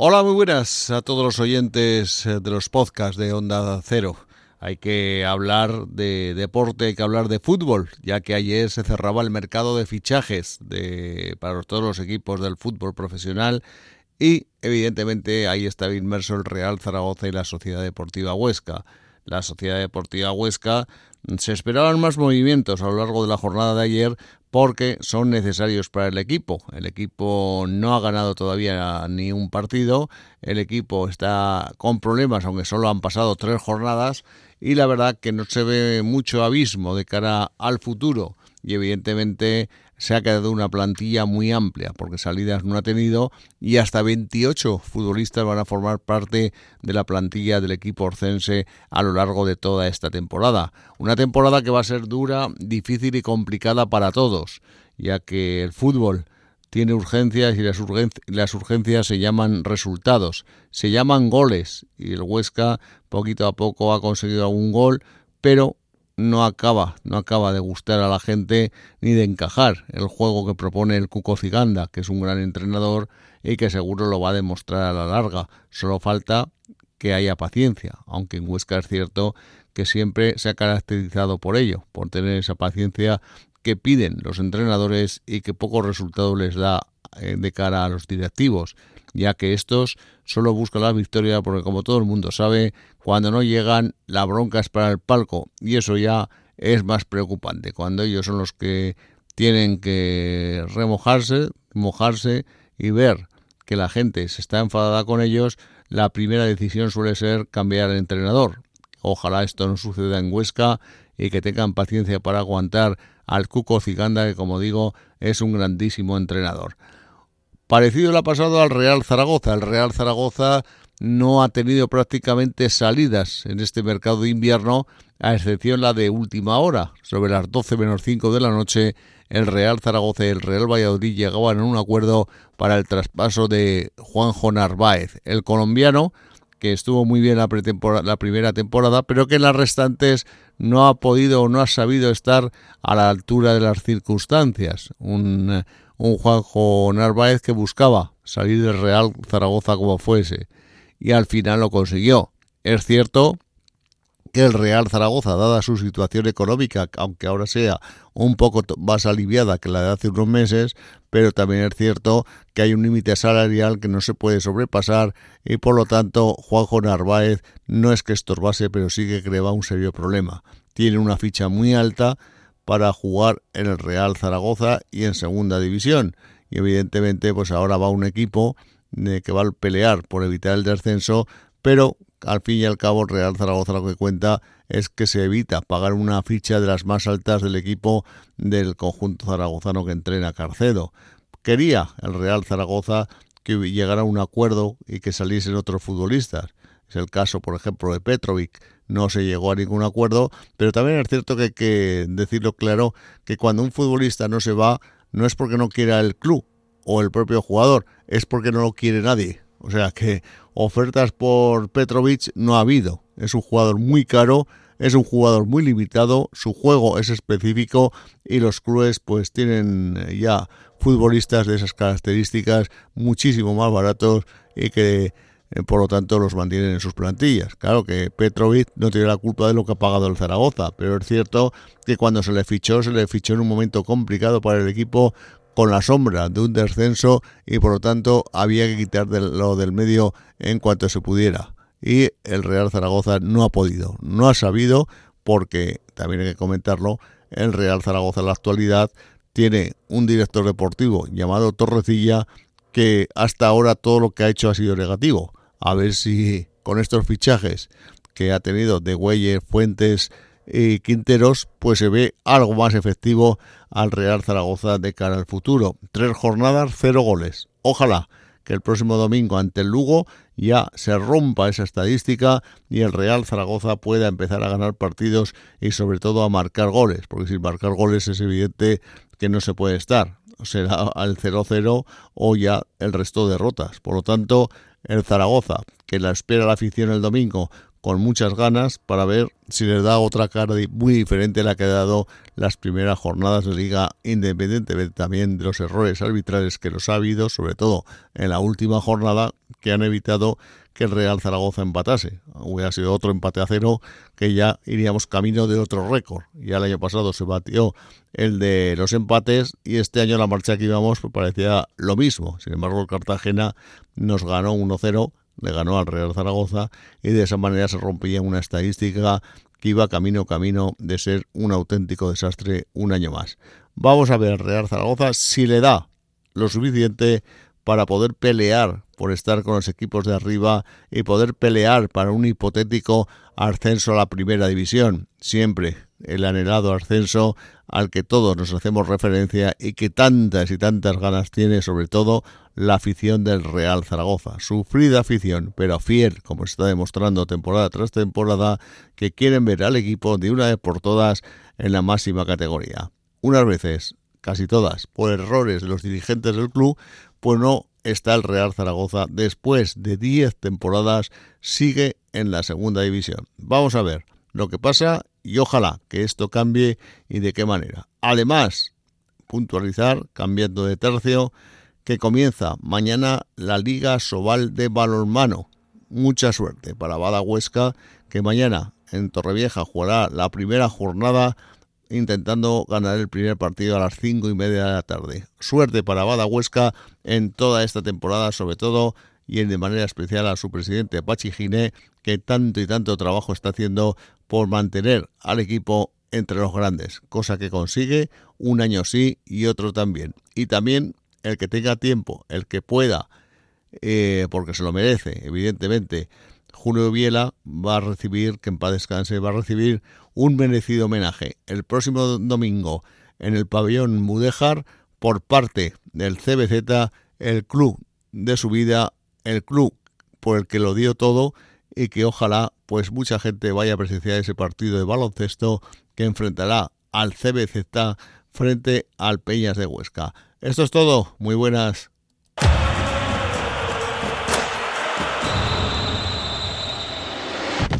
Hola, muy buenas a todos los oyentes eh, de los podcasts de Onda Cero. Hay que hablar de deporte, hay que hablar de fútbol, ya que ayer se cerraba el mercado de fichajes de, para todos los equipos del fútbol profesional y evidentemente ahí estaba inmerso el Real Zaragoza y la Sociedad Deportiva Huesca. La Sociedad Deportiva Huesca se esperaban más movimientos a lo largo de la jornada de ayer porque son necesarios para el equipo. El equipo no ha ganado todavía ni un partido, el equipo está con problemas, aunque solo han pasado tres jornadas, y la verdad que no se ve mucho abismo de cara al futuro. Y evidentemente se ha quedado una plantilla muy amplia, porque salidas no ha tenido y hasta 28 futbolistas van a formar parte de la plantilla del equipo orcense a lo largo de toda esta temporada. Una temporada que va a ser dura, difícil y complicada para todos, ya que el fútbol tiene urgencias y las, las urgencias se llaman resultados, se llaman goles y el Huesca poquito a poco ha conseguido algún gol, pero no acaba, no acaba de gustar a la gente ni de encajar el juego que propone el Cuco Ciganda, que es un gran entrenador y que seguro lo va a demostrar a la larga. Solo falta que haya paciencia, aunque en Huesca es cierto que siempre se ha caracterizado por ello, por tener esa paciencia que piden los entrenadores y que poco resultado les da eh, de cara a los directivos ya que estos solo buscan la victoria porque como todo el mundo sabe, cuando no llegan la bronca es para el palco y eso ya es más preocupante, cuando ellos son los que tienen que remojarse, mojarse y ver que la gente se está enfadada con ellos, la primera decisión suele ser cambiar el entrenador. Ojalá esto no suceda en Huesca y que tengan paciencia para aguantar al Cuco Ciganda, que como digo es un grandísimo entrenador. Parecido le ha pasado al Real Zaragoza. El Real Zaragoza no ha tenido prácticamente salidas en este mercado de invierno, a excepción la de última hora. Sobre las 12 menos 5 de la noche, el Real Zaragoza y el Real Valladolid llegaban a un acuerdo para el traspaso de Juanjo Narváez, el colombiano, que estuvo muy bien la, la primera temporada, pero que en las restantes no ha podido o no ha sabido estar a la altura de las circunstancias. Un un Juanjo Narváez que buscaba salir del Real Zaragoza como fuese y al final lo consiguió. Es cierto que el Real Zaragoza, dada su situación económica, aunque ahora sea un poco más aliviada que la de hace unos meses, pero también es cierto que hay un límite salarial que no se puede sobrepasar y por lo tanto Juanjo Narváez no es que estorbase, pero sí que creaba un serio problema. Tiene una ficha muy alta para jugar en el Real Zaragoza y en Segunda División. Y evidentemente, pues ahora va un equipo de que va a pelear por evitar el descenso, pero al fin y al cabo el Real Zaragoza lo que cuenta es que se evita pagar una ficha de las más altas del equipo del conjunto zaragozano que entrena Carcedo. Quería el Real Zaragoza que llegara a un acuerdo y que saliesen otros futbolistas. Es el caso, por ejemplo, de Petrovic, no se llegó a ningún acuerdo, pero también es cierto que hay que decirlo claro que cuando un futbolista no se va, no es porque no quiera el club o el propio jugador, es porque no lo quiere nadie. O sea que ofertas por Petrovic no ha habido. Es un jugador muy caro, es un jugador muy limitado, su juego es específico y los clubes pues tienen ya futbolistas de esas características muchísimo más baratos y que eh, por lo tanto los mantienen en sus plantillas. Claro que Petrovic no tiene la culpa de lo que ha pagado el Zaragoza, pero es cierto que cuando se le fichó, se le fichó en un momento complicado para el equipo con la sombra de un descenso y por lo tanto había que quitar lo del medio en cuanto se pudiera. Y el Real Zaragoza no ha podido, no ha sabido, porque también hay que comentarlo, el Real Zaragoza en la actualidad tiene un director deportivo llamado Torrecilla que hasta ahora todo lo que ha hecho ha sido negativo a ver si con estos fichajes que ha tenido de Güelle, Fuentes y Quinteros, pues se ve algo más efectivo al Real Zaragoza de cara al futuro. Tres jornadas, cero goles. Ojalá que el próximo domingo ante el Lugo ya se rompa esa estadística y el Real Zaragoza pueda empezar a ganar partidos y sobre todo a marcar goles, porque sin marcar goles es evidente que no se puede estar. Será al 0-0 o ya el resto de derrotas. Por lo tanto, el Zaragoza, que la espera la afición el domingo con muchas ganas para ver si les da otra cara muy diferente la que ha dado las primeras jornadas de liga, independientemente también de los errores arbitrales que los ha habido, sobre todo en la última jornada, que han evitado que el Real Zaragoza empatase. Hubiera sido otro empate a cero que ya iríamos camino de otro récord. Ya el año pasado se batió el de los empates y este año la marcha que íbamos pues parecía lo mismo. Sin embargo, Cartagena nos ganó 1-0 le ganó al Real Zaragoza y de esa manera se rompía una estadística que iba camino camino de ser un auténtico desastre un año más. Vamos a ver al Real Zaragoza si le da lo suficiente para poder pelear por estar con los equipos de arriba y poder pelear para un hipotético ascenso a la primera división. Siempre el anhelado ascenso al que todos nos hacemos referencia y que tantas y tantas ganas tiene sobre todo la afición del Real Zaragoza. Sufrida afición, pero fiel, como se está demostrando temporada tras temporada, que quieren ver al equipo de una vez por todas en la máxima categoría. Unas veces, casi todas, por errores de los dirigentes del club, pues no está el Real Zaragoza después de 10 temporadas, sigue en la segunda división. Vamos a ver lo que pasa y ojalá que esto cambie y de qué manera. Además, puntualizar, cambiando de tercio, que comienza mañana la Liga Sobal de Balonmano. Mucha suerte para Bada Huesca, que mañana en Torrevieja jugará la primera jornada intentando ganar el primer partido a las cinco y media de la tarde. Suerte para Bada Huesca en toda esta temporada, sobre todo y de manera especial a su presidente Pachi Giné, que tanto y tanto trabajo está haciendo por mantener al equipo entre los grandes, cosa que consigue un año sí y otro también. Y también el que tenga tiempo, el que pueda, eh, porque se lo merece, evidentemente, Julio Viela va a recibir, que en paz descanse, va a recibir un merecido homenaje el próximo domingo en el pabellón Mudéjar por parte del CBZ, el club de su vida, el club por el que lo dio todo y que ojalá pues mucha gente vaya a presenciar ese partido de baloncesto que enfrentará al CBZ frente al Peñas de Huesca. Esto es todo, muy buenas.